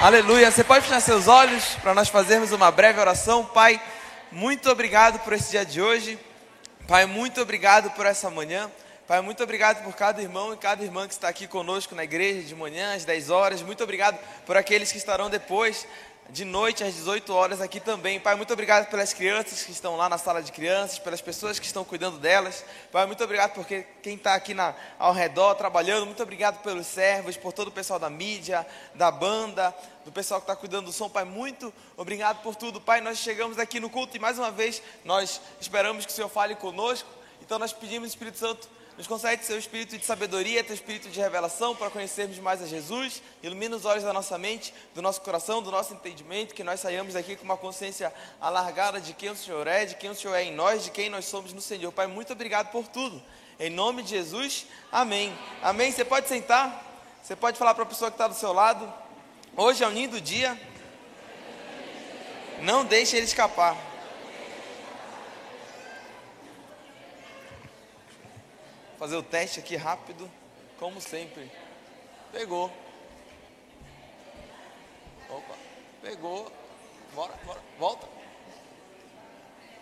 Aleluia. Você pode fechar seus olhos para nós fazermos uma breve oração. Pai, muito obrigado por esse dia de hoje. Pai, muito obrigado por essa manhã. Pai, muito obrigado por cada irmão e cada irmã que está aqui conosco na igreja de manhã, às 10 horas. Muito obrigado por aqueles que estarão depois de noite às 18 horas aqui também. Pai, muito obrigado pelas crianças que estão lá na sala de crianças, pelas pessoas que estão cuidando delas. Pai, muito obrigado por quem está aqui na, ao redor trabalhando. Muito obrigado pelos servos, por todo o pessoal da mídia, da banda, do pessoal que está cuidando do som. Pai, muito obrigado por tudo. Pai, nós chegamos aqui no culto e mais uma vez nós esperamos que o Senhor fale conosco. Então nós pedimos, Espírito Santo, nos concede seu espírito de sabedoria, teu espírito de revelação para conhecermos mais a Jesus. Ilumina os olhos da nossa mente, do nosso coração, do nosso entendimento, que nós saiamos aqui com uma consciência alargada de quem o Senhor é, de quem o Senhor é em nós, de quem nós somos no Senhor. Pai, muito obrigado por tudo. Em nome de Jesus, amém. Amém. Você pode sentar? Você pode falar para a pessoa que está do seu lado. Hoje é o lindo dia. Não deixe ele escapar. Fazer o teste aqui rápido, como sempre. Pegou. Opa, pegou. Bora, bora, volta.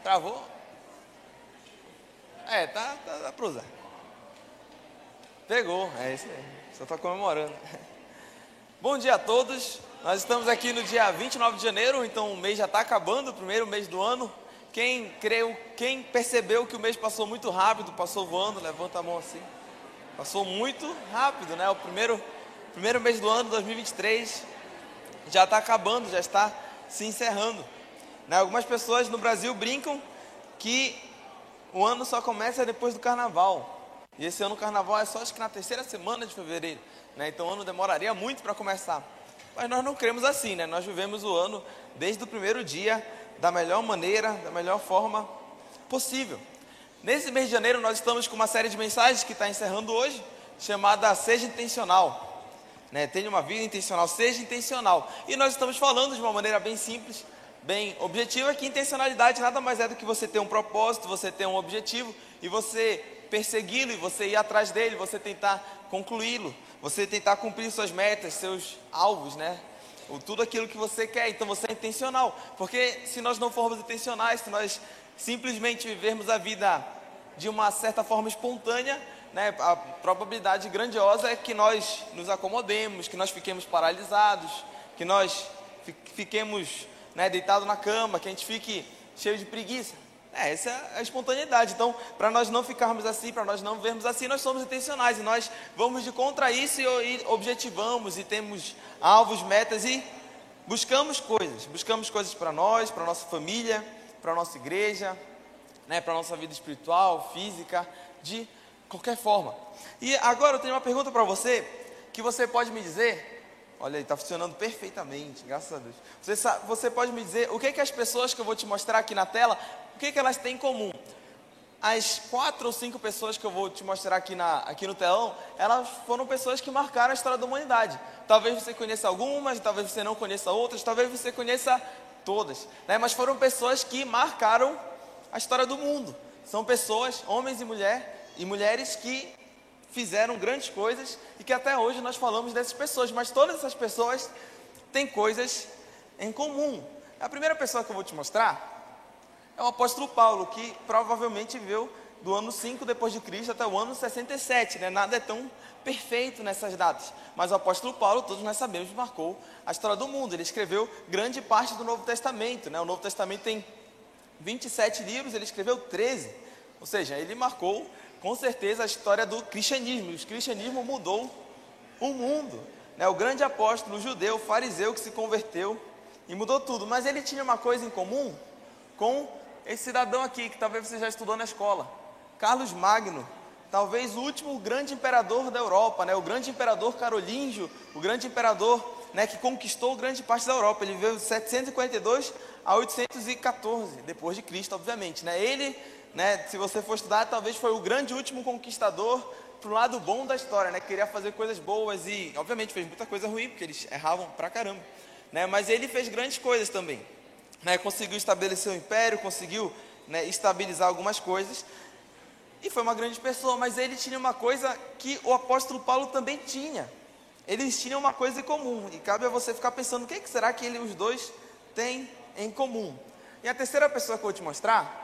Travou? É, tá, tá, dá pra usar. Pegou, é isso aí. Só tá comemorando. Bom dia a todos. Nós estamos aqui no dia 29 de janeiro, então o mês já está acabando, o primeiro mês do ano. Quem creu, quem percebeu que o mês passou muito rápido, passou voando, levanta a mão assim. Passou muito rápido, né? O primeiro, primeiro mês do ano, 2023, já está acabando, já está se encerrando. Né? Algumas pessoas no Brasil brincam que o ano só começa depois do carnaval. E esse ano o carnaval é só acho que na terceira semana de fevereiro. Né? Então o ano demoraria muito para começar. Mas nós não cremos assim, né? Nós vivemos o ano desde o primeiro dia da melhor maneira, da melhor forma possível. Nesse mês de janeiro, nós estamos com uma série de mensagens que está encerrando hoje, chamada Seja Intencional. Né? Tenha uma vida intencional, seja intencional. E nós estamos falando de uma maneira bem simples, bem objetiva, que intencionalidade nada mais é do que você ter um propósito, você ter um objetivo e você persegui-lo e você ir atrás dele, você tentar concluí-lo, você tentar cumprir suas metas, seus alvos, né? Tudo aquilo que você quer. Então você é intencional. Porque se nós não formos intencionais, se nós simplesmente vivermos a vida de uma certa forma espontânea, né, a probabilidade grandiosa é que nós nos acomodemos, que nós fiquemos paralisados, que nós fiquemos né, deitados na cama, que a gente fique cheio de preguiça. É, essa é a espontaneidade. Então, para nós não ficarmos assim, para nós não vermos assim, nós somos intencionais e nós vamos de contra isso e, e objetivamos e temos alvos, metas e buscamos coisas. Buscamos coisas para nós, para nossa família, para nossa igreja, né, para nossa vida espiritual, física, de qualquer forma. E agora eu tenho uma pergunta para você que você pode me dizer. Olha aí, está funcionando perfeitamente, graças a Deus. Você, sabe, você pode me dizer o que, que as pessoas que eu vou te mostrar aqui na tela o que, que elas têm em comum? As quatro ou cinco pessoas que eu vou te mostrar aqui, na, aqui no telão, elas foram pessoas que marcaram a história da humanidade. Talvez você conheça algumas, talvez você não conheça outras, talvez você conheça todas. Né? Mas foram pessoas que marcaram a história do mundo. São pessoas, homens e, mulher, e mulheres que fizeram grandes coisas e que até hoje nós falamos dessas pessoas. Mas todas essas pessoas têm coisas em comum. A primeira pessoa que eu vou te mostrar o apóstolo Paulo, que provavelmente viveu do ano 5 depois de Cristo até o ano 67, né? Nada é tão perfeito nessas datas. Mas o apóstolo Paulo, todos nós sabemos, marcou a história do mundo. Ele escreveu grande parte do Novo Testamento, né? O Novo Testamento tem 27 livros, ele escreveu 13. Ou seja, ele marcou com certeza a história do cristianismo. O cristianismo mudou o mundo. Né? O grande apóstolo judeu, fariseu que se converteu e mudou tudo. Mas ele tinha uma coisa em comum com esse cidadão aqui, que talvez você já estudou na escola, Carlos Magno, talvez o último grande imperador da Europa, né? o grande imperador carolíngio, o grande imperador né, que conquistou grande parte da Europa. Ele viveu de 742 a 814 depois de Cristo, obviamente. Né? Ele, né, se você for estudar, talvez foi o grande último conquistador para o lado bom da história, né? Queria fazer coisas boas e, obviamente, fez muita coisa ruim, porque eles erravam pra caramba. Né? Mas ele fez grandes coisas também né, conseguiu estabelecer o império, conseguiu né, estabilizar algumas coisas. E foi uma grande pessoa, mas ele tinha uma coisa que o apóstolo Paulo também tinha. eles tinham uma coisa em comum. E cabe a você ficar pensando, o que, que será que ele, os dois têm em comum? E a terceira pessoa que eu vou te mostrar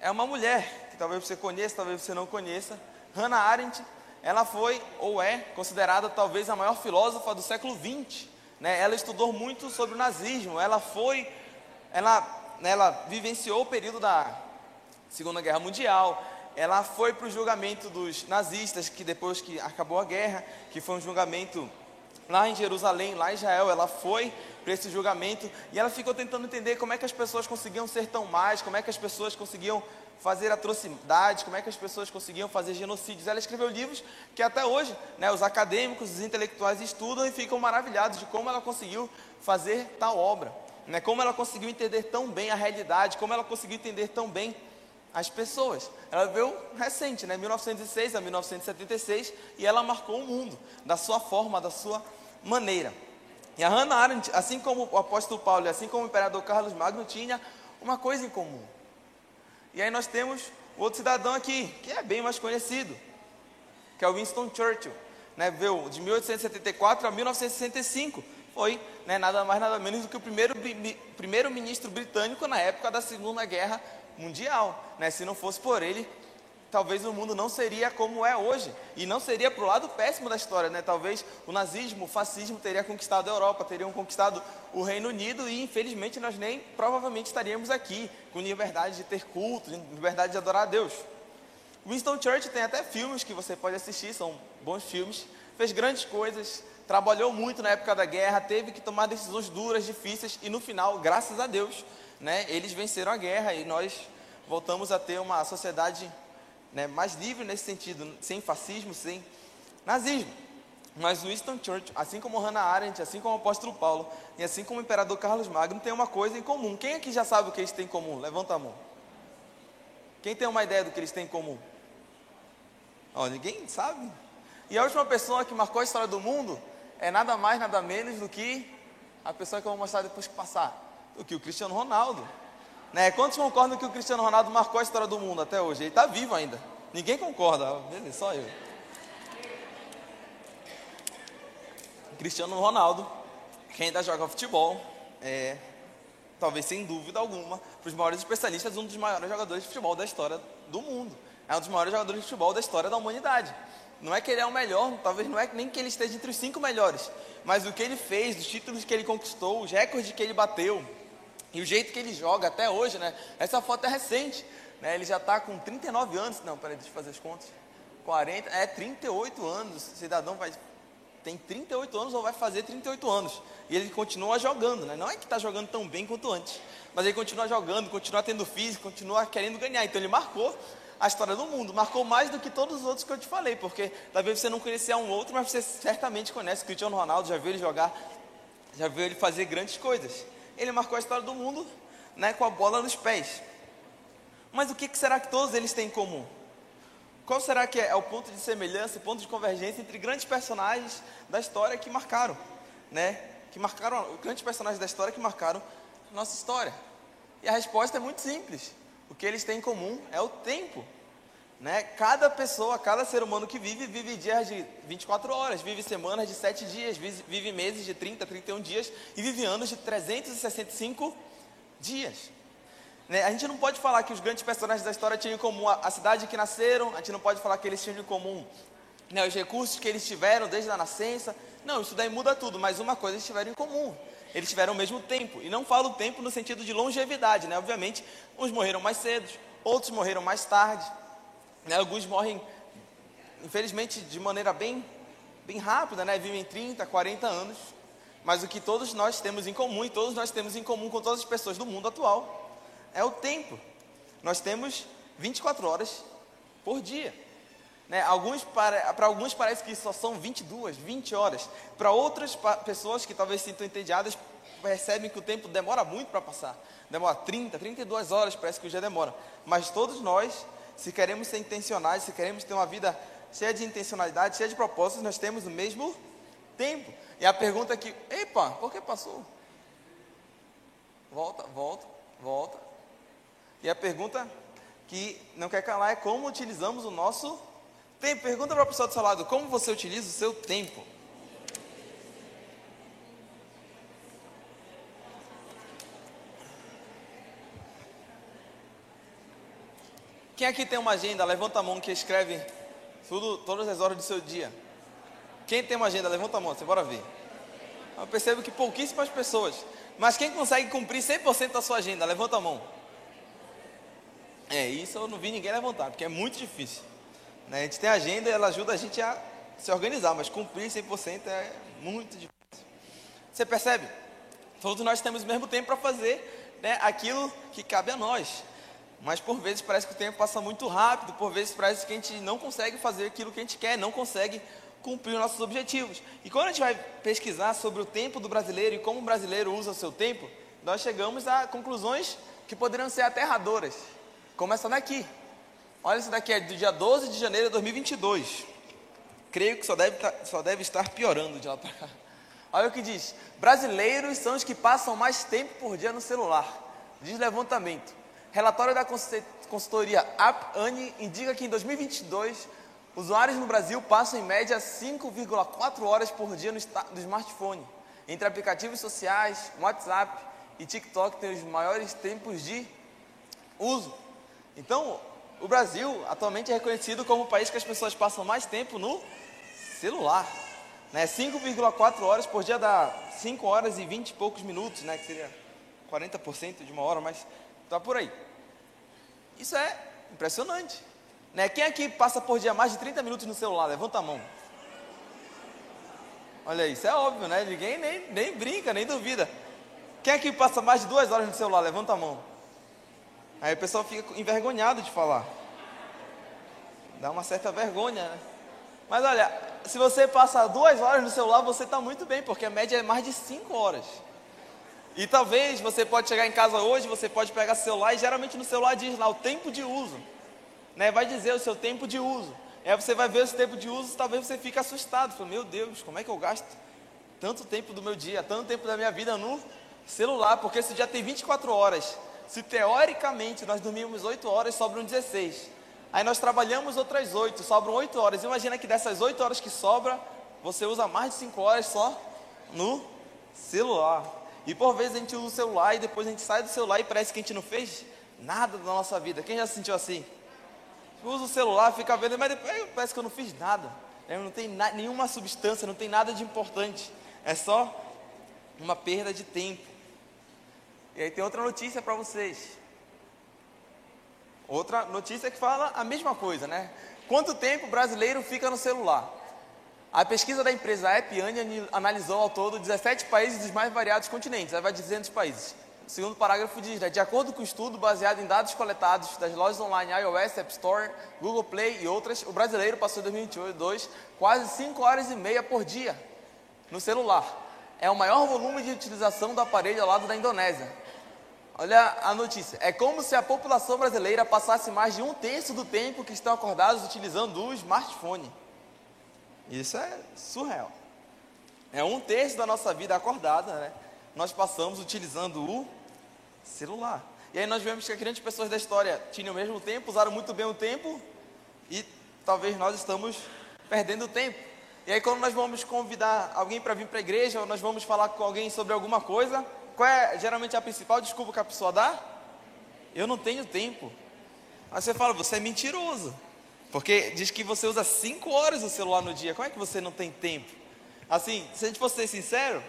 é uma mulher, que talvez você conheça, talvez você não conheça. Hannah Arendt, ela foi, ou é, considerada talvez a maior filósofa do século XX. Né? Ela estudou muito sobre o nazismo, ela foi, ela, né, ela vivenciou o período da Segunda Guerra Mundial, ela foi para o julgamento dos nazistas, que depois que acabou a guerra, que foi um julgamento lá em Jerusalém, lá em Israel, ela foi para esse julgamento. E ela ficou tentando entender como é que as pessoas conseguiam ser tão mais, como é que as pessoas conseguiam fazer atrocidades, como é que as pessoas conseguiam fazer genocídios. Ela escreveu livros que até hoje né, os acadêmicos, os intelectuais estudam e ficam maravilhados de como ela conseguiu fazer tal obra, né, como ela conseguiu entender tão bem a realidade, como ela conseguiu entender tão bem as pessoas. Ela veio recente, né, 1906 a 1976, e ela marcou o mundo da sua forma, da sua maneira. E a Hannah Arendt, assim como o apóstolo Paulo, assim como o imperador Carlos Magno, tinha uma coisa em comum. E aí nós temos outro cidadão aqui, que é bem mais conhecido, que é o Winston Churchill, né, de 1874 a 1965. Foi né, nada mais nada menos do que o primeiro, primeiro ministro britânico na época da Segunda Guerra mundial. Né? Se não fosse por ele, talvez o mundo não seria como é hoje. E não seria para o lado péssimo da história. Né? Talvez o nazismo, o fascismo teria conquistado a Europa, teriam conquistado o Reino Unido e infelizmente nós nem provavelmente estaríamos aqui com liberdade de ter culto, liberdade de adorar a Deus. Winston Churchill tem até filmes que você pode assistir, são bons filmes. Fez grandes coisas, trabalhou muito na época da guerra, teve que tomar decisões duras, difíceis e no final, graças a Deus, né, eles venceram a guerra e nós voltamos a ter uma sociedade né, mais livre nesse sentido, sem fascismo, sem nazismo. Mas Winston Churchill, assim como Hannah Arendt, assim como o apóstolo Paulo e assim como o imperador Carlos Magno, tem uma coisa em comum. Quem aqui já sabe o que eles têm em comum? Levanta a mão. Quem tem uma ideia do que eles têm em comum? Oh, ninguém sabe. E a última pessoa que marcou a história do mundo é nada mais, nada menos do que a pessoa que eu vou mostrar depois que passar do que o Cristiano Ronaldo. Né? Quantos concordam que o Cristiano Ronaldo marcou a história do mundo até hoje? Ele está vivo ainda. Ninguém concorda, beleza, só eu. Cristiano Ronaldo, quem ainda joga futebol, é, talvez sem dúvida alguma, para os maiores especialistas, um dos maiores jogadores de futebol da história do mundo. É um dos maiores jogadores de futebol da história da humanidade. Não é que ele é o melhor, talvez não é nem que ele esteja entre os cinco melhores, mas o que ele fez, os títulos que ele conquistou, os recordes que ele bateu, e o jeito que ele joga até hoje, né? Essa foto é recente, né? Ele já está com 39 anos, não, peraí, deixa eu fazer as contas. 40, é 38 anos, cidadão vai tem 38 anos ou vai fazer 38 anos. E ele continua jogando, né? Não é que está jogando tão bem quanto antes, mas ele continua jogando, continua tendo físico, continua querendo ganhar. Então ele marcou a história do mundo, marcou mais do que todos os outros que eu te falei, porque talvez você não conhecia um outro, mas você certamente conhece Cristiano Ronaldo, já viu ele jogar, já viu ele fazer grandes coisas ele marcou a história do mundo né, com a bola nos pés. Mas o que será que todos eles têm em comum? Qual será que é o ponto de semelhança, o ponto de convergência entre grandes personagens da história que marcaram, né? Que marcaram, grandes personagens da história que marcaram a nossa história. E a resposta é muito simples. O que eles têm em comum é o tempo. Né? Cada pessoa, cada ser humano que vive, vive dias de 24 horas, vive semanas de 7 dias, vive meses de 30, 31 dias e vive anos de 365 dias. Né? A gente não pode falar que os grandes personagens da história tinham em comum a, a cidade que nasceram, a gente não pode falar que eles tinham em comum né, os recursos que eles tiveram desde a nascença. Não, isso daí muda tudo, mas uma coisa eles tiveram em comum. Eles tiveram o mesmo tempo. E não falo tempo no sentido de longevidade, né? Obviamente, uns morreram mais cedo, outros morreram mais tarde. Né, alguns morrem, infelizmente, de maneira bem, bem rápida, né? vivem 30, 40 anos. Mas o que todos nós temos em comum, e todos nós temos em comum com todas as pessoas do mundo atual, é o tempo. Nós temos 24 horas por dia. Né? Alguns, para, para alguns parece que só são 22, 20 horas. Para outras pessoas que talvez se sintam entediadas, percebem que o tempo demora muito para passar. Demora 30, 32 horas, parece que o dia demora. Mas todos nós se queremos ser intencionais, se queremos ter uma vida cheia de intencionalidade, cheia de propósitos, nós temos o mesmo tempo. E a pergunta aqui, epa, por que passou? Volta, volta, volta. E a pergunta que não quer calar é como utilizamos o nosso Tempo, pergunta para a pessoa do seu lado, como você utiliza o seu tempo? Quem aqui tem uma agenda? Levanta a mão que escreve tudo, todas as horas do seu dia. Quem tem uma agenda? Levanta a mão, você bora ver. Eu percebo que pouquíssimas pessoas. Mas quem consegue cumprir 100% da sua agenda? Levanta a mão. É, isso eu não vi ninguém levantar, porque é muito difícil. Né? A gente tem agenda, ela ajuda a gente a se organizar, mas cumprir 100% é muito difícil. Você percebe? Todos nós temos o mesmo tempo para fazer né, aquilo que cabe a nós. Mas por vezes parece que o tempo passa muito rápido, por vezes parece que a gente não consegue fazer aquilo que a gente quer, não consegue cumprir os nossos objetivos. E quando a gente vai pesquisar sobre o tempo do brasileiro e como o brasileiro usa o seu tempo, nós chegamos a conclusões que poderiam ser aterradoras. Começando aqui. Olha, isso daqui é do dia 12 de janeiro de 2022. Creio que só deve, tá, só deve estar piorando de lá para cá. Olha o que diz: brasileiros são os que passam mais tempo por dia no celular. Diz levantamento. Relatório da consultoria AppAni indica que em 2022, usuários no Brasil passam em média 5,4 horas por dia no, smartphone. Entre aplicativos sociais, WhatsApp e TikTok tem os maiores tempos de uso. Então, o Brasil atualmente é reconhecido como o país que as pessoas passam mais tempo no celular. Né? 5,4 horas por dia dá 5 horas e 20 e poucos minutos, né? que seria 40% de uma hora, mas está por aí. Isso é impressionante. Né? Quem aqui passa por dia mais de 30 minutos no celular? Levanta a mão. Olha isso, é óbvio, né? Ninguém nem, nem brinca, nem duvida. Quem aqui passa mais de duas horas no celular? Levanta a mão. Aí o pessoal fica envergonhado de falar. Dá uma certa vergonha, né? Mas olha, se você passa duas horas no celular, você está muito bem, porque a média é mais de cinco horas. E talvez você pode chegar em casa hoje, você pode pegar seu celular e geralmente no celular diz lá o tempo de uso. Né? Vai dizer o seu tempo de uso. Aí você vai ver esse tempo de uso, talvez você fique assustado. Fala, meu Deus, como é que eu gasto tanto tempo do meu dia, tanto tempo da minha vida no celular? Porque esse dia tem 24 horas. Se teoricamente nós dormimos 8 horas, sobram 16. Aí nós trabalhamos outras 8, sobram 8 horas. Imagina que dessas 8 horas que sobra, você usa mais de 5 horas só no celular. E por vezes a gente usa o celular e depois a gente sai do celular e parece que a gente não fez nada da nossa vida. Quem já se sentiu assim? Usa o celular, fica vendo, mas depois parece que eu não fiz nada. Não tem na, nenhuma substância, não tem nada de importante. É só uma perda de tempo. E aí tem outra notícia para vocês. Outra notícia que fala a mesma coisa, né? Quanto tempo o brasileiro fica no celular? A pesquisa da empresa Appiani analisou ao todo 17 países dos mais variados continentes, aí vai dizendo os países. O segundo parágrafo diz, né, de acordo com o estudo baseado em dados coletados das lojas online iOS, App Store, Google Play e outras, o brasileiro passou em 2022 quase 5 horas e meia por dia no celular. É o maior volume de utilização do aparelho ao lado da Indonésia. Olha a notícia. É como se a população brasileira passasse mais de um terço do tempo que estão acordados utilizando o smartphone. Isso é surreal. É um terço da nossa vida acordada, né? Nós passamos utilizando o celular. E aí nós vemos que grandes pessoas da história tinham o mesmo tempo, usaram muito bem o tempo e talvez nós estamos perdendo tempo. E aí quando nós vamos convidar alguém para vir para a igreja, ou nós vamos falar com alguém sobre alguma coisa, qual é geralmente a principal desculpa que a pessoa dá? Eu não tenho tempo. Aí você fala, você é mentiroso. Porque diz que você usa 5 horas o celular no dia. Como é que você não tem tempo? Assim, se a gente fosse ser sincero,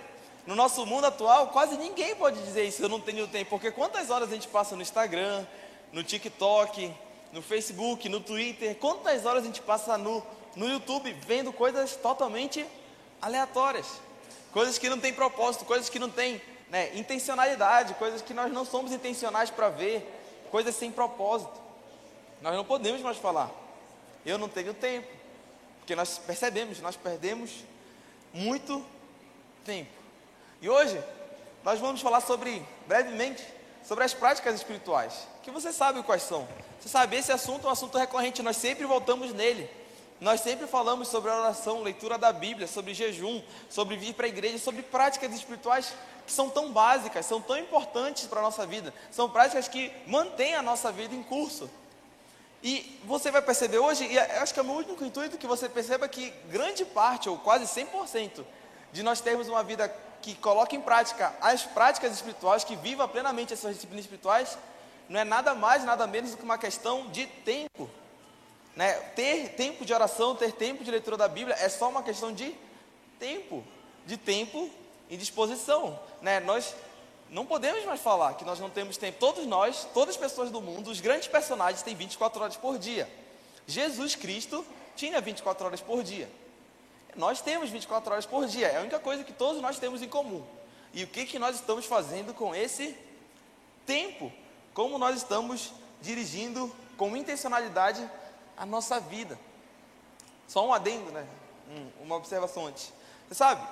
no nosso mundo atual, quase ninguém pode dizer isso, eu não tenho tempo. Porque quantas horas a gente passa no Instagram, no TikTok, no Facebook, no Twitter, quantas horas a gente passa no, no YouTube vendo coisas totalmente aleatórias, coisas que não têm propósito, coisas que não têm né, intencionalidade, coisas que nós não somos intencionais para ver, coisas sem propósito. Nós não podemos mais falar eu não tenho tempo. Porque nós percebemos, nós perdemos muito tempo. E hoje, nós vamos falar sobre, brevemente, sobre as práticas espirituais. Que você sabe quais são. Você sabe, esse assunto é um assunto recorrente, nós sempre voltamos nele. Nós sempre falamos sobre a oração, leitura da Bíblia, sobre jejum, sobre vir para a igreja, sobre práticas espirituais que são tão básicas, são tão importantes para a nossa vida. São práticas que mantêm a nossa vida em curso. E você vai perceber hoje, e acho que é o meu único intuito que você perceba que grande parte, ou quase 100%, de nós termos uma vida que coloca em prática as práticas espirituais, que viva plenamente essas disciplinas espirituais, não é nada mais, nada menos do que uma questão de tempo. Né? Ter tempo de oração, ter tempo de leitura da Bíblia é só uma questão de tempo, de tempo e disposição. Né? Nós não podemos mais falar que nós não temos tempo. Todos nós, todas as pessoas do mundo, os grandes personagens têm 24 horas por dia. Jesus Cristo tinha 24 horas por dia. Nós temos 24 horas por dia. É a única coisa que todos nós temos em comum. E o que, que nós estamos fazendo com esse tempo? Como nós estamos dirigindo com intencionalidade a nossa vida? Só um adendo, né? uma observação antes. Você sabe,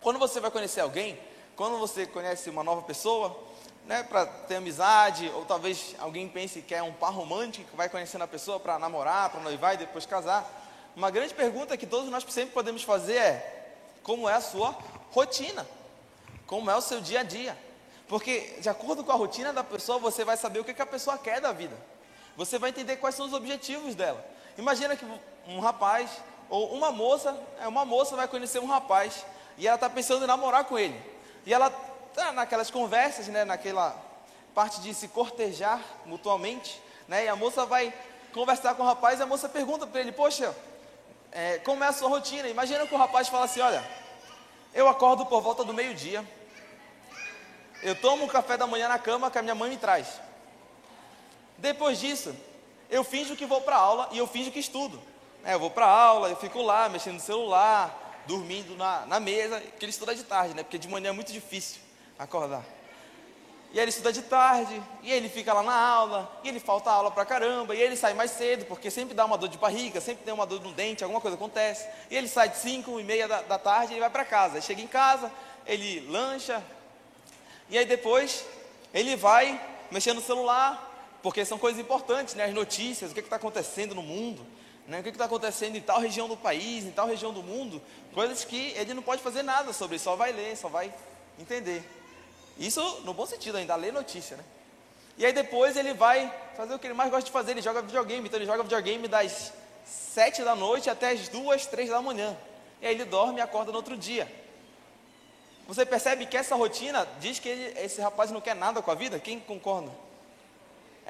quando você vai conhecer alguém, quando você conhece uma nova pessoa, né, para ter amizade, ou talvez alguém pense que é um par romântico, que vai conhecendo a pessoa para namorar, para noivar e depois casar, uma grande pergunta que todos nós sempre podemos fazer é: como é a sua rotina? Como é o seu dia a dia? Porque, de acordo com a rotina da pessoa, você vai saber o que, que a pessoa quer da vida. Você vai entender quais são os objetivos dela. Imagina que um rapaz ou uma moça, é, uma moça vai conhecer um rapaz e ela está pensando em namorar com ele. E ela está naquelas conversas, né, naquela parte de se cortejar mutuamente, né, e a moça vai conversar com o rapaz e a moça pergunta para ele, poxa, é, como é a sua rotina? Imagina que o rapaz fala assim, olha, eu acordo por volta do meio-dia, eu tomo um café da manhã na cama que a minha mãe me traz. Depois disso, eu finjo que vou para aula e eu finjo que estudo. É, eu vou para aula, eu fico lá mexendo no celular, dormindo na, na mesa, que ele estuda de tarde, né? Porque de manhã é muito difícil acordar. E aí ele estuda de tarde, e ele fica lá na aula, e ele falta aula pra caramba, e ele sai mais cedo, porque sempre dá uma dor de barriga, sempre tem uma dor no dente, alguma coisa acontece. E ele sai de 5 e meia da, da tarde e ele vai para casa. Aí chega em casa, ele lancha, e aí depois ele vai mexer no celular, porque são coisas importantes, né? As notícias, o que está acontecendo no mundo né, o que está acontecendo em tal região do país, em tal região do mundo, coisas que ele não pode fazer nada sobre, só vai ler, só vai entender. Isso no bom sentido ainda, ler notícia, né? E aí depois ele vai fazer o que ele mais gosta de fazer, ele joga videogame, então ele joga videogame das sete da noite até as duas, três da manhã. E aí ele dorme e acorda no outro dia. Você percebe que essa rotina diz que ele, esse rapaz não quer nada com a vida? Quem concorda?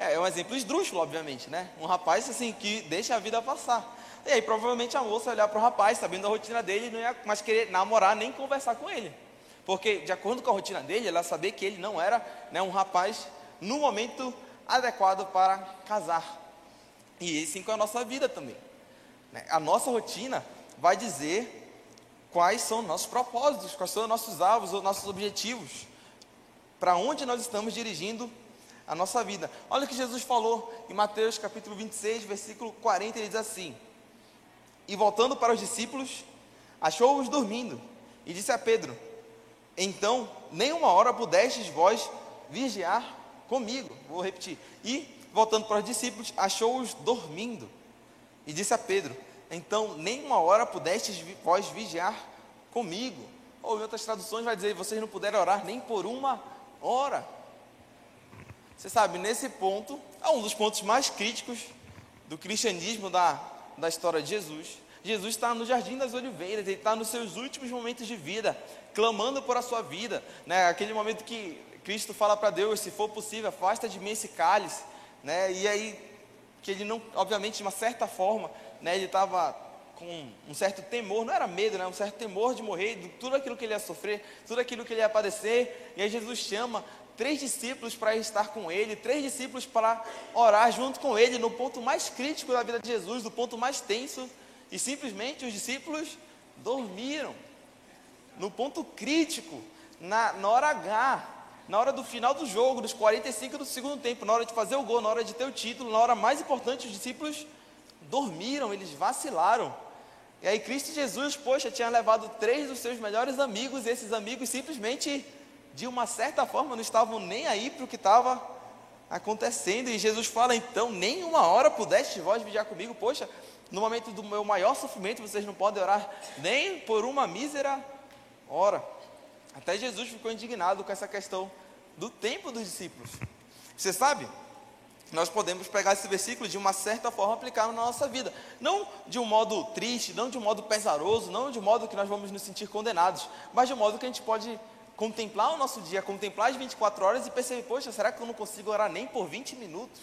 É, é um exemplo esdrúxulo, obviamente, né? Um rapaz assim que deixa a vida passar. E aí provavelmente a moça olhar para o rapaz, sabendo a rotina dele, não ia mais querer namorar nem conversar com ele. Porque, de acordo com a rotina dele, ela sabia que ele não era né, um rapaz no momento adequado para casar. E assim com a nossa vida também. Né? A nossa rotina vai dizer quais são nossos propósitos, quais são nossos alvos, os nossos objetivos, para onde nós estamos dirigindo a nossa vida. Olha o que Jesus falou em Mateus capítulo 26, versículo 40, ele diz assim: E voltando para os discípulos, achou-os dormindo, e disse a Pedro: Então, nem uma hora pudestes vós vigiar comigo. Vou repetir. E, voltando para os discípulos, achou-os dormindo, e disse a Pedro: Então, nem uma hora pudestes vós vigiar comigo. Ou em outras traduções vai dizer: Vocês não puderam orar nem por uma hora. Você sabe, nesse ponto, é um dos pontos mais críticos do cristianismo, da, da história de Jesus. Jesus está no Jardim das Oliveiras, ele está nos seus últimos momentos de vida, clamando por a sua vida. Né? Aquele momento que Cristo fala para Deus: se for possível, afasta de mim esse cálice. Né? E aí, que ele não, obviamente, de uma certa forma, né, ele estava com um certo temor, não era medo, né, um certo temor de morrer, de tudo aquilo que ele ia sofrer, tudo aquilo que ele ia padecer. E aí Jesus chama três discípulos para estar com ele, três discípulos para orar junto com ele, no ponto mais crítico da vida de Jesus, no ponto mais tenso, e simplesmente os discípulos dormiram. No ponto crítico, na, na hora H, na hora do final do jogo, dos 45 do segundo tempo, na hora de fazer o gol, na hora de ter o título, na hora mais importante, os discípulos dormiram, eles vacilaram. E aí Cristo Jesus, poxa, tinha levado três dos seus melhores amigos, e esses amigos simplesmente de uma certa forma, não estavam nem aí para o que estava acontecendo. E Jesus fala: então, nem uma hora pudeste vós vigiar comigo. Poxa, no momento do meu maior sofrimento, vocês não podem orar nem por uma mísera hora. Até Jesus ficou indignado com essa questão do tempo dos discípulos. Você sabe nós podemos pegar esse versículo de uma certa forma aplicar na nossa vida. Não de um modo triste, não de um modo pesaroso, não de um modo que nós vamos nos sentir condenados, mas de um modo que a gente pode contemplar o nosso dia, contemplar as 24 horas e perceber, poxa, será que eu não consigo orar nem por 20 minutos?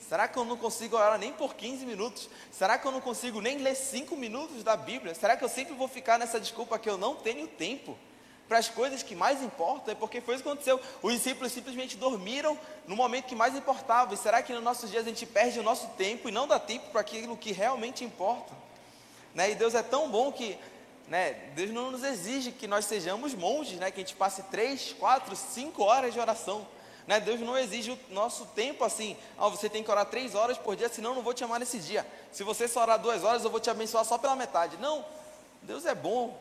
Será que eu não consigo orar nem por 15 minutos? Será que eu não consigo nem ler 5 minutos da Bíblia? Será que eu sempre vou ficar nessa desculpa que eu não tenho tempo? para as coisas que mais importam, é porque foi isso que aconteceu. Os discípulos simplesmente dormiram no momento que mais importava. E será que nos nossos dias a gente perde o nosso tempo e não dá tempo para aquilo que realmente importa? Né? E Deus é tão bom que né, Deus não nos exige que nós sejamos monges, né, que a gente passe três, quatro, cinco horas de oração. Né? Deus não exige o nosso tempo assim. Ah, você tem que orar três horas por dia, senão eu não vou te amar nesse dia. Se você só orar duas horas, eu vou te abençoar só pela metade. Não, Deus é bom.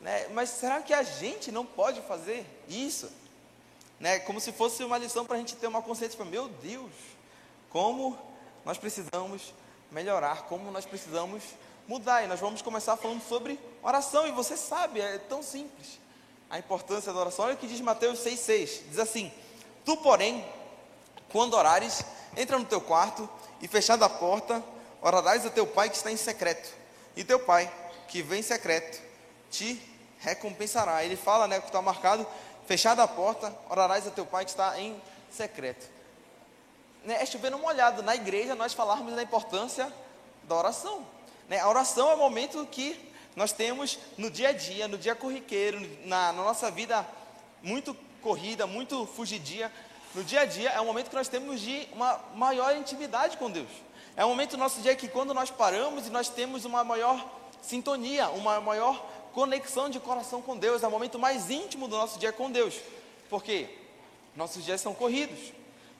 Né? Mas será que a gente não pode fazer isso? Né? Como se fosse uma lição para a gente ter uma consciência, para meu Deus, como nós precisamos melhorar, como nós precisamos mudar. E nós vamos começar falando sobre oração, e você sabe, é tão simples a importância da oração. Olha o que diz Mateus 6,6: diz assim: Tu, porém, quando orares, entra no teu quarto e fechada a porta, orarás a teu pai que está em secreto, e teu pai que vem em secreto te recompensará. Ele fala, né, que está marcado, fechada a porta, orarás a teu pai que está em secreto. Né, é chovendo uma olhada, na igreja nós falarmos da importância da oração. Né, a oração é o momento que nós temos no dia a dia, no dia corriqueiro, na, na nossa vida muito corrida, muito fugidia. No dia a dia é o momento que nós temos de uma maior intimidade com Deus. É o momento do nosso dia que quando nós paramos e nós temos uma maior sintonia, uma maior conexão de coração com Deus, é o momento mais íntimo do nosso dia com Deus. Porque nossos dias são corridos.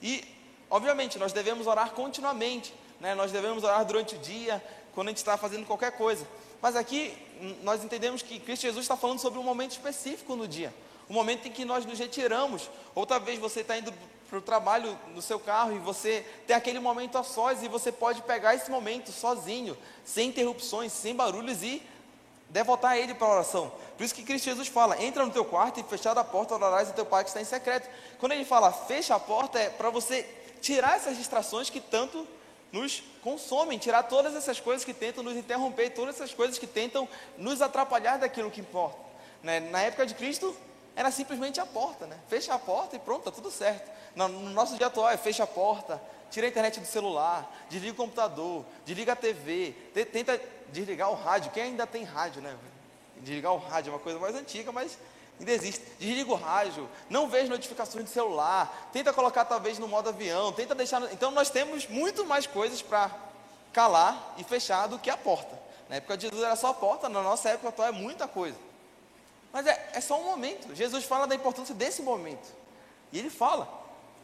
E, obviamente, nós devemos orar continuamente. Né? Nós devemos orar durante o dia, quando a gente está fazendo qualquer coisa. Mas aqui, nós entendemos que Cristo Jesus está falando sobre um momento específico no dia. O um momento em que nós nos retiramos. Ou talvez você está indo para o trabalho no seu carro e você tem aquele momento a sós e você pode pegar esse momento sozinho, sem interrupções, sem barulhos e devotar Ele para a oração. Por isso que Cristo Jesus fala: entra no teu quarto e fechada a porta, orarás a teu Pai que está em secreto. Quando ele fala fecha a porta, é para você tirar essas distrações que tanto nos consomem, tirar todas essas coisas que tentam nos interromper, todas essas coisas que tentam nos atrapalhar daquilo que importa. Né? Na época de Cristo, era simplesmente a porta, né? Fecha a porta e pronto, está tudo certo. No, no nosso dia atual é fecha a porta, tira a internet do celular, desliga o computador, desliga a TV, tenta desligar o rádio. Quem ainda tem rádio, né? Desligar o rádio é uma coisa mais antiga, mas ainda existe. Desliga o rádio, não veja notificações de celular, tenta colocar talvez no modo avião, tenta deixar. Então nós temos muito mais coisas para calar e fechar do que a porta. Na época de Jesus era só a porta, na nossa época atual é muita coisa. Mas é, é só um momento. Jesus fala da importância desse momento. E ele fala: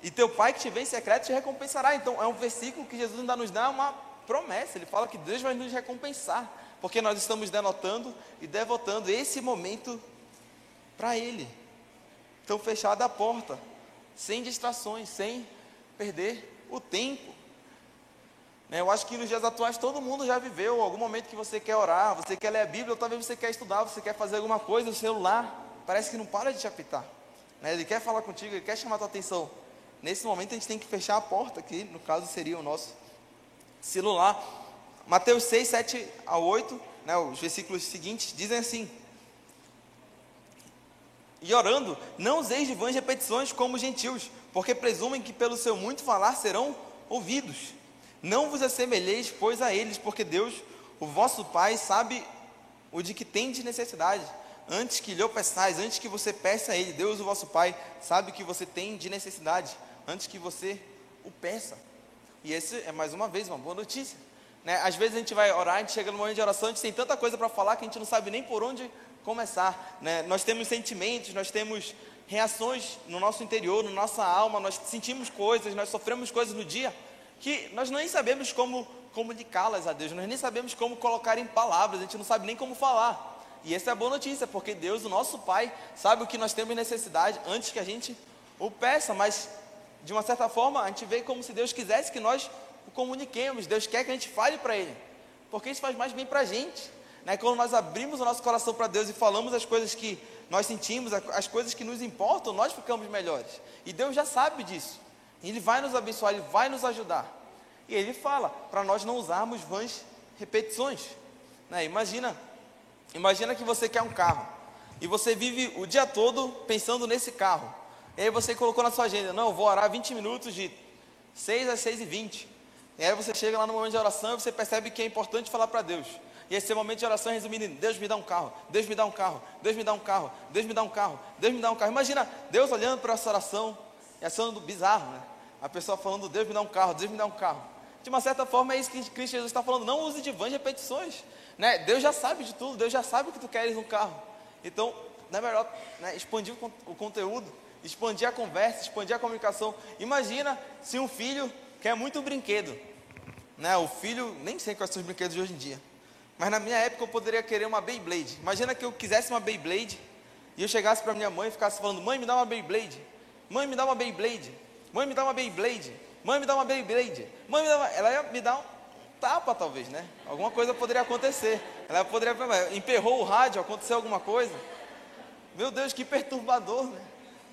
E teu pai que te vê em secreto te recompensará. Então é um versículo que Jesus ainda nos dá uma promessa, ele fala que Deus vai nos recompensar, porque nós estamos denotando e devotando esse momento para Ele. Então, fechada a porta, sem distrações, sem perder o tempo. Né, eu acho que nos dias atuais todo mundo já viveu algum momento que você quer orar, você quer ler a Bíblia, ou talvez você quer estudar, você quer fazer alguma coisa, o celular parece que não para de te apitar. Né? Ele quer falar contigo, ele quer chamar a tua atenção. Nesse momento a gente tem que fechar a porta, que no caso seria o nosso celular. Mateus 6, 7 a 8, né, os versículos seguintes, dizem assim: E orando, não useis de vãs repetições como os gentios, porque presumem que pelo seu muito falar serão ouvidos. Não vos assemelheis, pois, a eles, porque Deus, o vosso Pai, sabe o de que tendes necessidade. Antes que lhe peçais, antes que você peça a Ele, Deus, o vosso Pai, sabe o que você tem de necessidade, antes que você o peça. E esse é mais uma vez uma boa notícia. Né? Às vezes a gente vai orar, a gente chega no momento de oração, a gente tem tanta coisa para falar que a gente não sabe nem por onde começar. Né? Nós temos sentimentos, nós temos reações no nosso interior, na nossa alma, nós sentimos coisas, nós sofremos coisas no dia que nós nem sabemos como comunicá-las a Deus, nós nem sabemos como colocar em palavras, a gente não sabe nem como falar. E essa é a boa notícia, porque Deus, o nosso Pai, sabe o que nós temos necessidade antes que a gente o peça, mas de uma certa forma, a gente vê como se Deus quisesse que nós o comuniquemos, Deus quer que a gente fale para Ele, porque isso faz mais bem para a gente. Né? Quando nós abrimos o nosso coração para Deus e falamos as coisas que nós sentimos, as coisas que nos importam, nós ficamos melhores. E Deus já sabe disso. Ele vai nos abençoar, ele vai nos ajudar. E ele fala para nós não usarmos vãs repetições. Né? Imagina, imagina que você quer um carro e você vive o dia todo pensando nesse carro. E aí você colocou na sua agenda, não, vou orar 20 minutos de 6 às 6 e 20. E aí você chega lá no momento de oração e você percebe que é importante falar para Deus. E esse momento de oração é resumindo Deus me dá um carro, Deus me dá um carro, Deus me dá um carro, Deus me dá um carro, Deus me dá um carro. Imagina Deus olhando para essa oração e achando bizarro, né? A pessoa falando, Deus me dá um carro, Deus me dá um carro. De uma certa forma é isso que Cristo Jesus está falando, não use de vãs repetições. Né? Deus já sabe de tudo, Deus já sabe que tu queres um carro. Então, não é melhor né, expandir o conteúdo, expandir a conversa, expandir a comunicação. Imagina se um filho quer muito um brinquedo. Né? O filho, nem sei quais são os brinquedos de hoje em dia. Mas na minha época eu poderia querer uma Beyblade. Imagina que eu quisesse uma Beyblade e eu chegasse para minha mãe e ficasse falando: Mãe, me dá uma Beyblade. Mãe, me dá uma Beyblade. Mãe, me dá uma Beyblade. Mãe, me dá uma Beyblade. Mãe, me dá uma... Ela ia me dar um tapa, talvez, né? Alguma coisa poderia acontecer. Ela poderia. Emperrou o rádio, aconteceu alguma coisa. Meu Deus, que perturbador, né?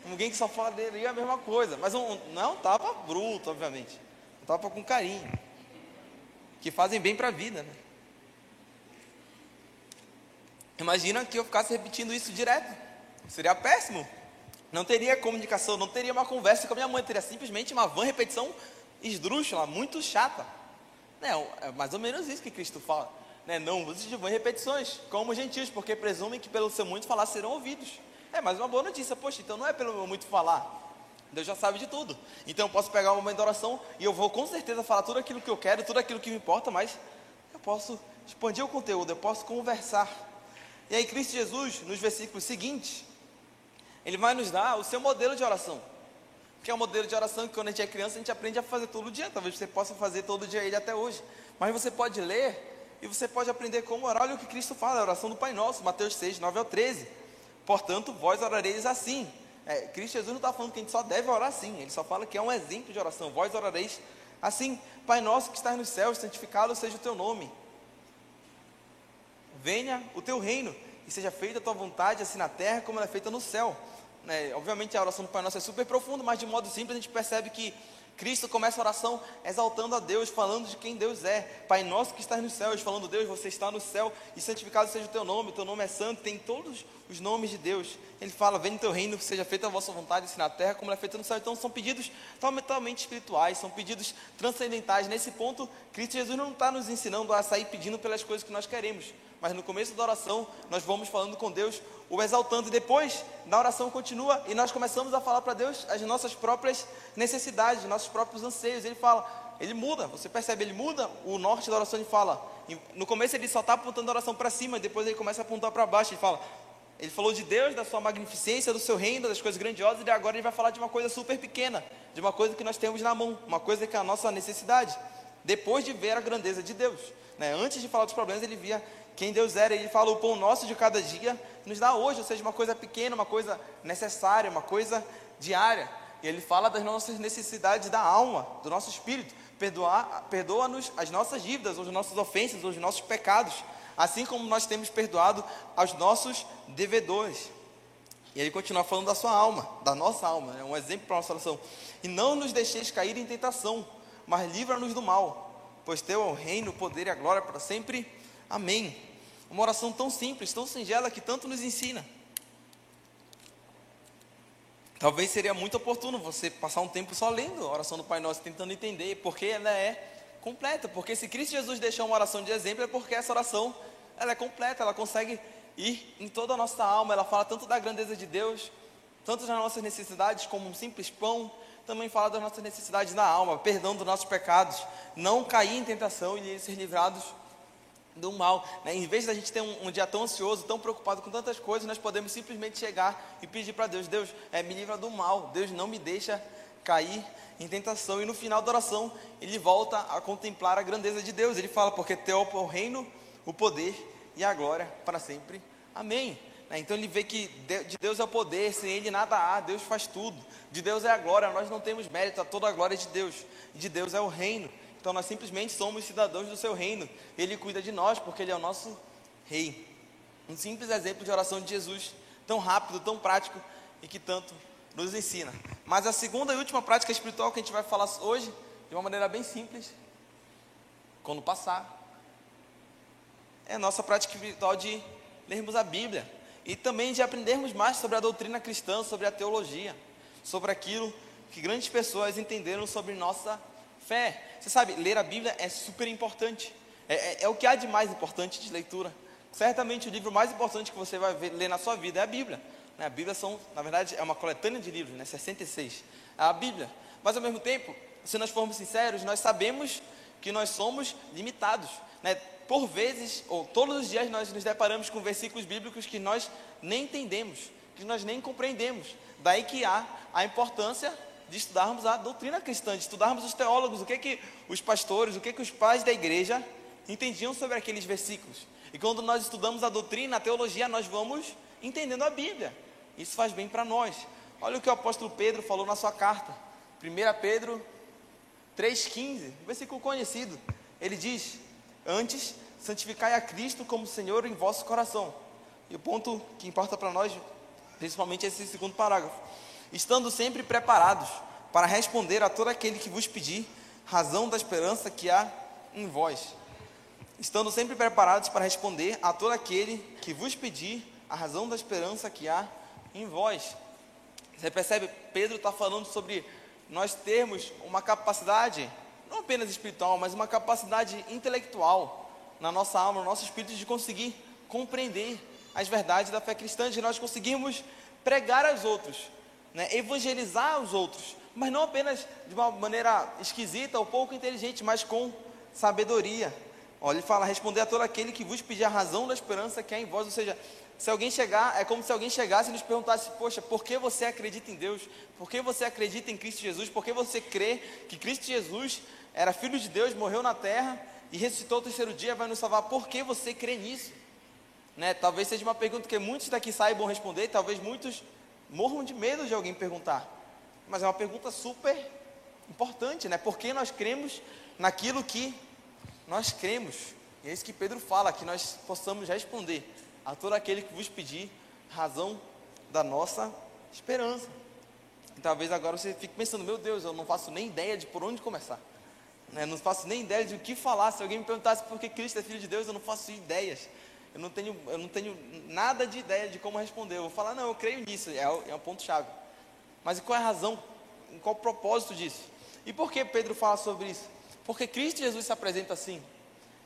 Alguém que só fala dele é a mesma coisa. Mas um, não é um tapa bruto, obviamente. Um tapa com carinho. Que fazem bem para a vida, né? Imagina que eu ficasse repetindo isso direto. Seria péssimo. Não teria comunicação, não teria uma conversa com a minha mãe, teria simplesmente uma van repetição esdrúxula, muito chata. É, é mais ou menos isso que Cristo fala. Né? Não use de van repetições, como gentios, porque presumem que pelo seu muito falar serão ouvidos. É mais uma boa notícia, poxa, então não é pelo meu muito falar. Deus já sabe de tudo. Então eu posso pegar um momento de oração e eu vou com certeza falar tudo aquilo que eu quero, tudo aquilo que me importa, mas eu posso expandir o conteúdo, eu posso conversar. E aí Cristo Jesus, nos versículos seguintes, ele vai nos dar o seu modelo de oração. Que é um modelo de oração que quando a gente é criança, a gente aprende a fazer todo dia. Talvez você possa fazer todo dia ele até hoje. Mas você pode ler e você pode aprender como orar. Olha o que Cristo fala, a oração do Pai Nosso, Mateus 6, 9 ao 13. Portanto, vós orareis assim. É, Cristo Jesus não está falando que a gente só deve orar assim. Ele só fala que é um exemplo de oração. Vós orareis assim. Pai nosso que estás nos céus, santificado seja o teu nome. Venha o teu reino e seja feita a tua vontade, assim na terra como ela é feita no céu. Né? Obviamente a oração do Pai Nosso é super profunda, mas de modo simples a gente percebe que Cristo começa a oração exaltando a Deus, falando de quem Deus é. Pai nosso que estás nos céus, falando, Deus, você está no céu e santificado seja o teu nome, o teu nome é santo, tem todos os nomes de Deus. Ele fala, vem no teu reino, seja feita a vossa vontade, assim na terra como ela é feita no céu. Então são pedidos totalmente espirituais, são pedidos transcendentais. Nesse ponto, Cristo Jesus não está nos ensinando a sair pedindo pelas coisas que nós queremos mas no começo da oração nós vamos falando com Deus, o exaltando, e depois na oração continua e nós começamos a falar para Deus as nossas próprias necessidades, nossos próprios anseios. Ele fala, ele muda, você percebe, ele muda o norte da oração. Ele fala, no começo ele só está apontando a oração para cima, depois ele começa a apontar para baixo. Ele fala, ele falou de Deus, da sua magnificência, do seu reino, das coisas grandiosas, e agora ele vai falar de uma coisa super pequena, de uma coisa que nós temos na mão, uma coisa que é a nossa necessidade. Depois de ver a grandeza de Deus, né? antes de falar dos problemas, ele via quem Deus era. Ele fala: o pão nosso de cada dia nos dá hoje, ou seja, uma coisa pequena, uma coisa necessária, uma coisa diária. E ele fala das nossas necessidades da alma, do nosso espírito. Perdoa-nos as nossas dívidas, as nossas ofensas, os nossos pecados, assim como nós temos perdoado aos nossos devedores. E ele continua falando da sua alma, da nossa alma, é um exemplo para a nossa oração. E não nos deixeis cair em tentação, mas livra-nos do mal, pois teu é o reino, o poder e a glória para sempre. Amém. Uma oração tão simples, tão singela que tanto nos ensina. Talvez seria muito oportuno você passar um tempo só lendo a oração do Pai Nosso, tentando entender porque ela é completa. Porque se Cristo Jesus deixou uma oração de exemplo, é porque essa oração ela é completa, ela consegue ir em toda a nossa alma. Ela fala tanto da grandeza de Deus, tanto das nossas necessidades, como um simples pão, também fala das nossas necessidades na alma, perdão dos nossos pecados, não cair em tentação e ser livrados do mal. Né? Em vez da gente ter um, um, dia tão ansioso, tão preocupado com tantas coisas, nós podemos simplesmente chegar e pedir para Deus: Deus, é, me livra do mal, Deus não me deixa cair em tentação. E no final da oração, ele volta a contemplar a grandeza de Deus. Ele fala: Porque teu é o reino, o poder e a glória para sempre. Amém. Né? Então ele vê que de Deus é o poder, sem Ele nada há, Deus faz tudo. De Deus é a glória, nós não temos mérito, a toda a glória de Deus. De Deus é o reino. Então nós simplesmente somos cidadãos do seu reino. Ele cuida de nós porque ele é o nosso rei. Um simples exemplo de oração de Jesus, tão rápido, tão prático e que tanto nos ensina. Mas a segunda e última prática espiritual que a gente vai falar hoje, de uma maneira bem simples, quando passar, é a nossa prática espiritual de lermos a Bíblia e também de aprendermos mais sobre a doutrina cristã, sobre a teologia, sobre aquilo que grandes pessoas entenderam sobre nossa fé. Você sabe, ler a Bíblia é super importante. É, é, é, o que há de mais importante de leitura. Certamente o livro mais importante que você vai ver, ler na sua vida é a Bíblia. Né? A Bíblia são, na verdade, é uma coletânea de livros, né? 66. É a Bíblia. Mas ao mesmo tempo, se nós formos sinceros, nós sabemos que nós somos limitados. Né? Por vezes, ou todos os dias, nós nos deparamos com versículos bíblicos que nós nem entendemos, que nós nem compreendemos. Daí que há a importância de estudarmos a doutrina cristã, de estudarmos os teólogos, o que que os pastores, o que que os pais da igreja entendiam sobre aqueles versículos. E quando nós estudamos a doutrina, a teologia, nós vamos entendendo a Bíblia. Isso faz bem para nós. Olha o que o apóstolo Pedro falou na sua carta. 1 Pedro 3,15, um versículo conhecido. Ele diz: Antes, santificai a Cristo como Senhor em vosso coração. E o ponto que importa para nós, principalmente, é esse segundo parágrafo. Estando sempre preparados para responder a todo aquele que vos pedir, razão da esperança que há em vós. Estando sempre preparados para responder a todo aquele que vos pedir a razão da esperança que há em vós. Você percebe? Pedro está falando sobre nós termos uma capacidade, não apenas espiritual, mas uma capacidade intelectual na nossa alma, no nosso espírito, de conseguir compreender as verdades da fé cristã, de nós conseguirmos pregar aos outros, né, evangelizar os outros, mas não apenas de uma maneira esquisita ou pouco inteligente, mas com sabedoria. Olha, ele fala: responder a todo aquele que vos pedir a razão da esperança que há em vós, ou seja, se alguém chegar, é como se alguém chegasse e nos perguntasse: Poxa, por que você acredita em Deus? Por que você acredita em Cristo Jesus? Por que você crê que Cristo Jesus era filho de Deus, morreu na terra e ressuscitou o terceiro dia, vai nos salvar? Por que você crê nisso? Né? Talvez seja uma pergunta que muitos daqui saibam responder, talvez muitos morram de medo de alguém perguntar. Mas é uma pergunta super importante, né? Por que nós cremos naquilo que nós cremos? E é isso que Pedro fala, que nós possamos responder a todo aquele que vos pedir razão da nossa esperança. E talvez agora você fique pensando, meu Deus, eu não faço nem ideia de por onde começar. Né? Não faço nem ideia de o que falar. Se alguém me perguntasse por que Cristo é filho de Deus, eu não faço ideias. Eu não tenho, eu não tenho nada de ideia de como responder. Eu vou falar, não, eu creio nisso, é, é um ponto-chave. Mas qual é a razão? Qual o propósito disso? E por que Pedro fala sobre isso? Porque Cristo Jesus se apresenta assim.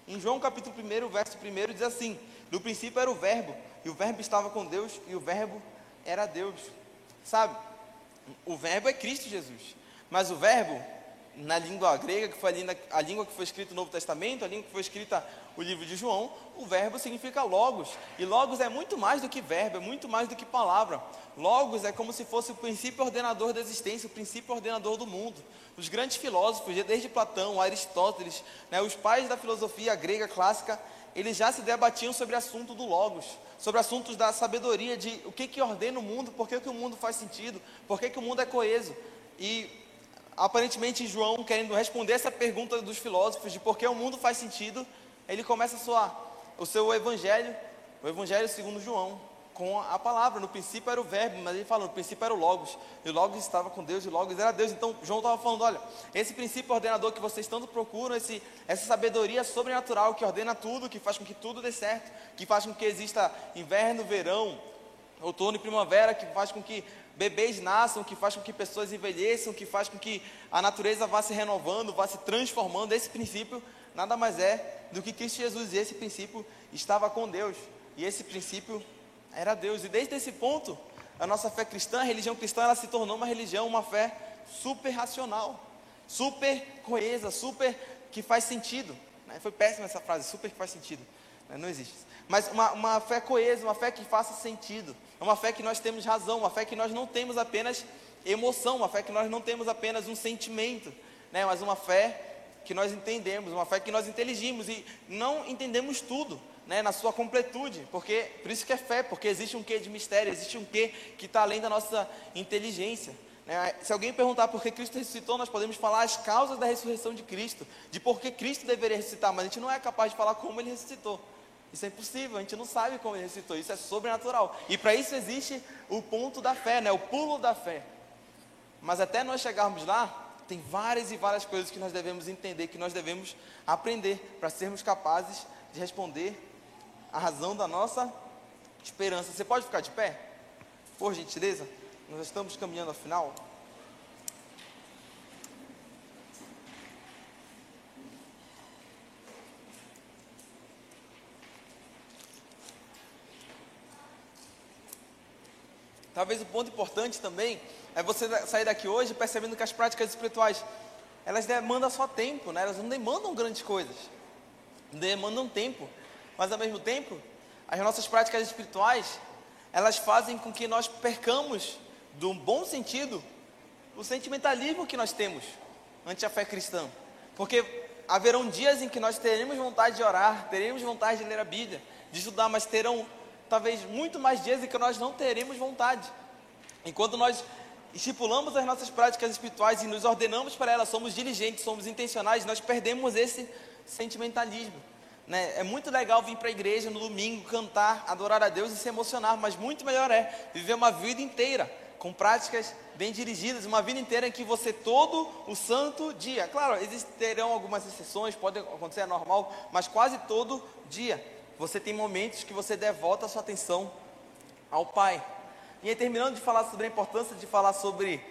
Em João capítulo 1, verso 1 diz assim: No princípio era o Verbo, e o Verbo estava com Deus, e o Verbo era Deus. Sabe? O Verbo é Cristo Jesus. Mas o Verbo, na língua grega, que foi a língua, que foi escrita no Novo Testamento, a língua que foi escrita o livro de João, o verbo significa logos. E logos é muito mais do que verbo, é muito mais do que palavra. Logos é como se fosse o princípio ordenador da existência, o princípio ordenador do mundo. Os grandes filósofos, desde Platão, Aristóteles, né, os pais da filosofia grega clássica, eles já se debatiam sobre o assunto do logos, sobre assuntos da sabedoria, de o que, que ordena o mundo, por que, que o mundo faz sentido, por que, que o mundo é coeso. E aparentemente João, querendo responder essa pergunta dos filósofos de por que o mundo faz sentido, ele começa a soar o seu evangelho, o evangelho segundo João, com a palavra. No princípio era o verbo, mas ele fala, no princípio era o Logos. E o Logos estava com Deus, e o Logos era Deus. Então João estava falando: olha, esse princípio ordenador que vocês tanto procuram, esse, essa sabedoria sobrenatural que ordena tudo, que faz com que tudo dê certo, que faz com que exista inverno, verão, outono e primavera, que faz com que bebês nasçam, que faz com que pessoas envelheçam, que faz com que a natureza vá se renovando, vá se transformando. Esse princípio nada mais é do que Cristo Jesus, e esse princípio estava com Deus, e esse princípio era Deus. E desde esse ponto, a nossa fé cristã, a religião cristã, ela se tornou uma religião, uma fé super racional, super coesa, super que faz sentido. Né? Foi péssima essa frase, super que faz sentido. Né? Não existe. Mas uma, uma fé coesa, uma fé que faça sentido. É uma fé que nós temos razão, uma fé que nós não temos apenas emoção, uma fé que nós não temos apenas um sentimento, né? mas uma fé que nós entendemos, uma fé que nós inteligimos e não entendemos tudo, né, na sua completude, porque por isso que é fé, porque existe um quê de mistério, existe um quê que está além da nossa inteligência. Né? Se alguém perguntar por que Cristo ressuscitou, nós podemos falar as causas da ressurreição de Cristo, de por que Cristo deveria ressuscitar, mas a gente não é capaz de falar como ele ressuscitou. Isso é impossível, a gente não sabe como ele ressuscitou, isso é sobrenatural. E para isso existe o ponto da fé, né? o pulo da fé. Mas até nós chegarmos lá, tem várias e várias coisas que nós devemos entender, que nós devemos aprender para sermos capazes de responder a razão da nossa esperança. Você pode ficar de pé? Por gentileza, nós estamos caminhando ao final. Talvez o ponto importante também é você sair daqui hoje percebendo que as práticas espirituais, elas demandam só tempo, né? elas não demandam grandes coisas, demandam tempo, mas ao mesmo tempo, as nossas práticas espirituais, elas fazem com que nós percamos, de um bom sentido, o sentimentalismo que nós temos ante a fé cristã, porque haverão dias em que nós teremos vontade de orar, teremos vontade de ler a Bíblia, de estudar, mas terão talvez muito mais dias em que nós não teremos vontade. Enquanto nós estipulamos as nossas práticas espirituais e nos ordenamos para elas, somos diligentes, somos intencionais, nós perdemos esse sentimentalismo. Né? É muito legal vir para a igreja no domingo, cantar, adorar a Deus e se emocionar, mas muito melhor é viver uma vida inteira com práticas bem dirigidas, uma vida inteira em que você todo o santo dia, claro, existirão algumas exceções, pode acontecer, é normal, mas quase todo dia você tem momentos que você devota a sua atenção ao Pai. E aí, terminando de falar sobre a importância de falar sobre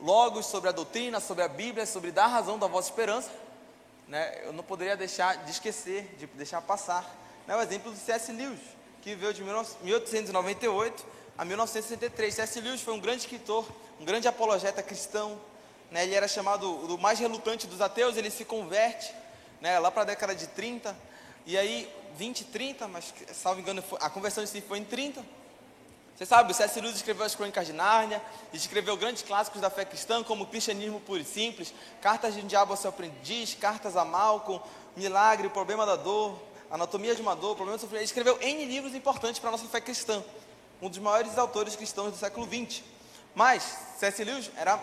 logos, sobre a doutrina, sobre a Bíblia, sobre dar razão da vossa esperança, né, eu não poderia deixar de esquecer, de deixar passar né, o exemplo do C.S. Lewis, que viveu de 1898 a 1963. C.S. Lewis foi um grande escritor, um grande apologeta cristão. Né, ele era chamado o mais relutante dos ateus, ele se converte né, lá para a década de 30. E aí 20, 30, mas salvo engano, a conversão em si foi em 30. Você sabe, o C.S. Lewis escreveu as Crônicas de Nárnia, escreveu grandes clássicos da fé cristã, como Cristianismo Puro e Simples, Cartas de um Diabo ao Seu Aprendiz, Cartas a Malcolm, Milagre, O Problema da Dor, Anatomia de uma Dor, Problema do Sofrimento. Ele escreveu N livros importantes para a nossa fé cristã, um dos maiores autores cristãos do século XX. Mas C.S. Lewis era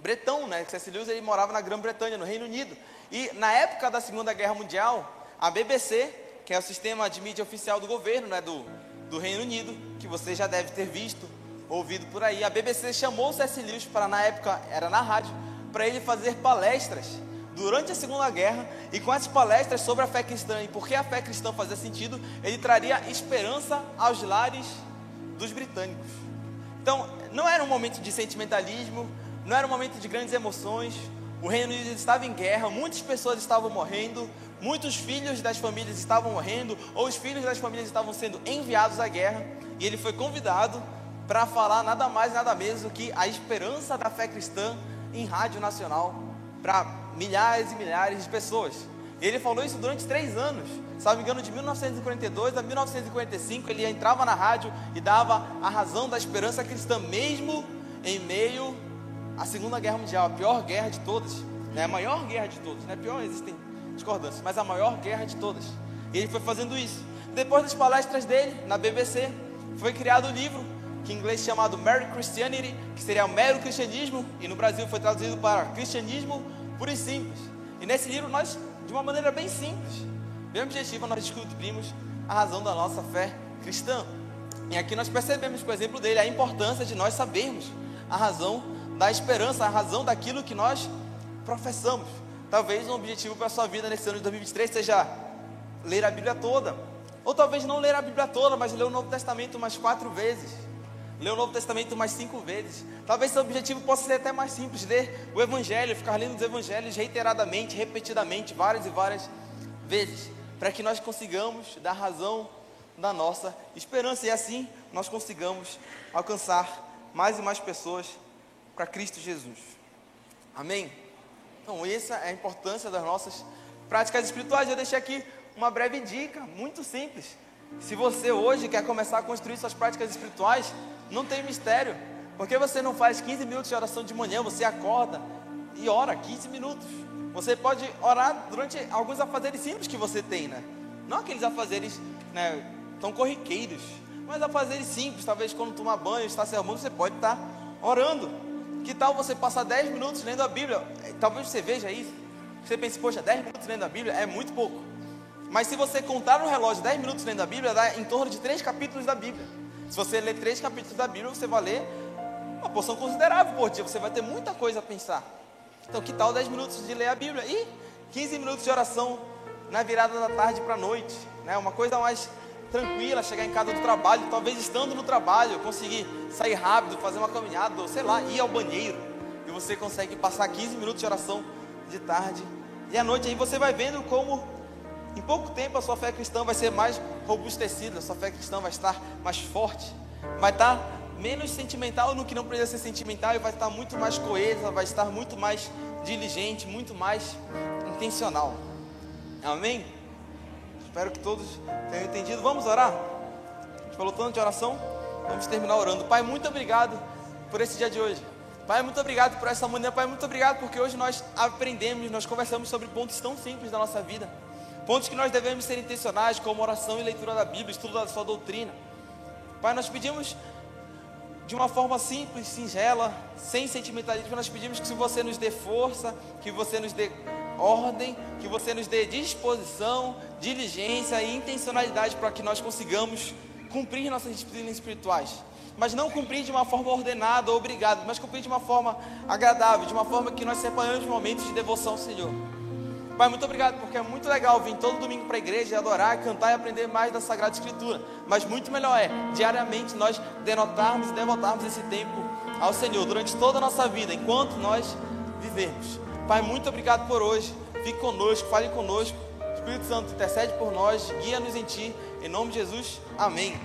bretão, né? C.S. Lewis ele morava na Grã-Bretanha, no Reino Unido. E na época da Segunda Guerra Mundial, a BBC que é o sistema de mídia oficial do governo, né, do, do Reino Unido, que você já deve ter visto, ouvido por aí. A BBC chamou o C.S. Lewis para, na época, era na rádio, para ele fazer palestras durante a Segunda Guerra e com essas palestras sobre a fé cristã e por que a fé cristã fazia sentido, ele traria esperança aos lares dos britânicos. Então, não era um momento de sentimentalismo, não era um momento de grandes emoções. O Reino Unido estava em guerra, muitas pessoas estavam morrendo, Muitos filhos das famílias estavam morrendo, ou os filhos das famílias estavam sendo enviados à guerra, e ele foi convidado para falar nada mais, nada menos do que a esperança da fé cristã em rádio nacional para milhares e milhares de pessoas. Ele falou isso durante três anos, salvo engano, de 1942 a 1945. Ele entrava na rádio e dava a razão da esperança cristã, mesmo em meio à Segunda Guerra Mundial, a pior guerra de todas, né? a maior guerra de todas, né? pior existem discordâncias, mas a maior guerra de todas. E ele foi fazendo isso. Depois das palestras dele na BBC, foi criado o um livro que em inglês chamado Mary Christianity, que seria o mero cristianismo, e no Brasil foi traduzido para cristianismo puro e simples. E nesse livro nós, de uma maneira bem simples, bem objetiva, nós descobrimos a razão da nossa fé cristã. E aqui nós percebemos, por exemplo dele, a importância de nós sabermos a razão da esperança, a razão daquilo que nós professamos. Talvez um objetivo para a sua vida nesse ano de 2023 seja ler a Bíblia toda. Ou talvez não ler a Bíblia toda, mas ler o Novo Testamento umas quatro vezes. Ler o Novo Testamento mais cinco vezes. Talvez seu objetivo possa ser até mais simples, ler o Evangelho, ficar lendo os Evangelhos reiteradamente, repetidamente, várias e várias vezes, para que nós consigamos dar razão da nossa esperança e assim nós consigamos alcançar mais e mais pessoas para Cristo Jesus. Amém? Então, essa é a importância das nossas práticas espirituais. Eu deixei aqui uma breve dica, muito simples. Se você hoje quer começar a construir suas práticas espirituais, não tem mistério. Porque você não faz 15 minutos de oração de manhã, você acorda e ora 15 minutos. Você pode orar durante alguns afazeres simples que você tem, né? Não aqueles afazeres né, tão corriqueiros, mas afazeres simples. Talvez quando tomar banho, está se arrumando, você pode estar orando. Que tal você passar 10 minutos lendo a Bíblia? Talvez você veja isso. Você pense, poxa, 10 minutos lendo a Bíblia é muito pouco. Mas se você contar no relógio 10 minutos lendo a Bíblia, dá em torno de 3 capítulos da Bíblia. Se você ler 3 capítulos da Bíblia, você vai ler uma porção considerável por dia. Você vai ter muita coisa a pensar. Então, que tal 10 minutos de ler a Bíblia e 15 minutos de oração na virada da tarde para a noite? Né? Uma coisa mais tranquila, chegar em casa do trabalho, talvez estando no trabalho, conseguir sair rápido, fazer uma caminhada, ou sei lá, ir ao banheiro. E você consegue passar 15 minutos de oração de tarde. E à noite aí você vai vendo como em pouco tempo a sua fé cristã vai ser mais robustecida, a sua fé cristã vai estar mais forte, vai estar menos sentimental no que não precisa ser sentimental e vai estar muito mais coesa, vai estar muito mais diligente, muito mais intencional. Amém? Espero que todos tenham entendido. Vamos orar? A gente falou tanto de oração, vamos terminar orando. Pai, muito obrigado por esse dia de hoje. Pai, muito obrigado por essa manhã. Pai, muito obrigado porque hoje nós aprendemos, nós conversamos sobre pontos tão simples da nossa vida. Pontos que nós devemos ser intencionais, como oração e leitura da Bíblia, estudo da sua doutrina. Pai, nós pedimos de uma forma simples, singela, sem sentimentalismo, nós pedimos que você nos dê força, que você nos dê ordem, que você nos dê disposição, diligência e intencionalidade para que nós consigamos cumprir nossas disciplinas espirituais. Mas não cumprir de uma forma ordenada ou obrigada, mas cumprir de uma forma agradável, de uma forma que nós separamos momentos de devoção ao Senhor. Pai, muito obrigado, porque é muito legal vir todo domingo para a igreja, adorar, cantar e aprender mais da Sagrada Escritura. Mas muito melhor é, diariamente, nós denotarmos e devotarmos esse tempo ao Senhor durante toda a nossa vida, enquanto nós vivemos. Pai, muito obrigado por hoje. Fique conosco, fale conosco. Espírito Santo, intercede por nós, guia-nos em Ti. Em nome de Jesus, amém.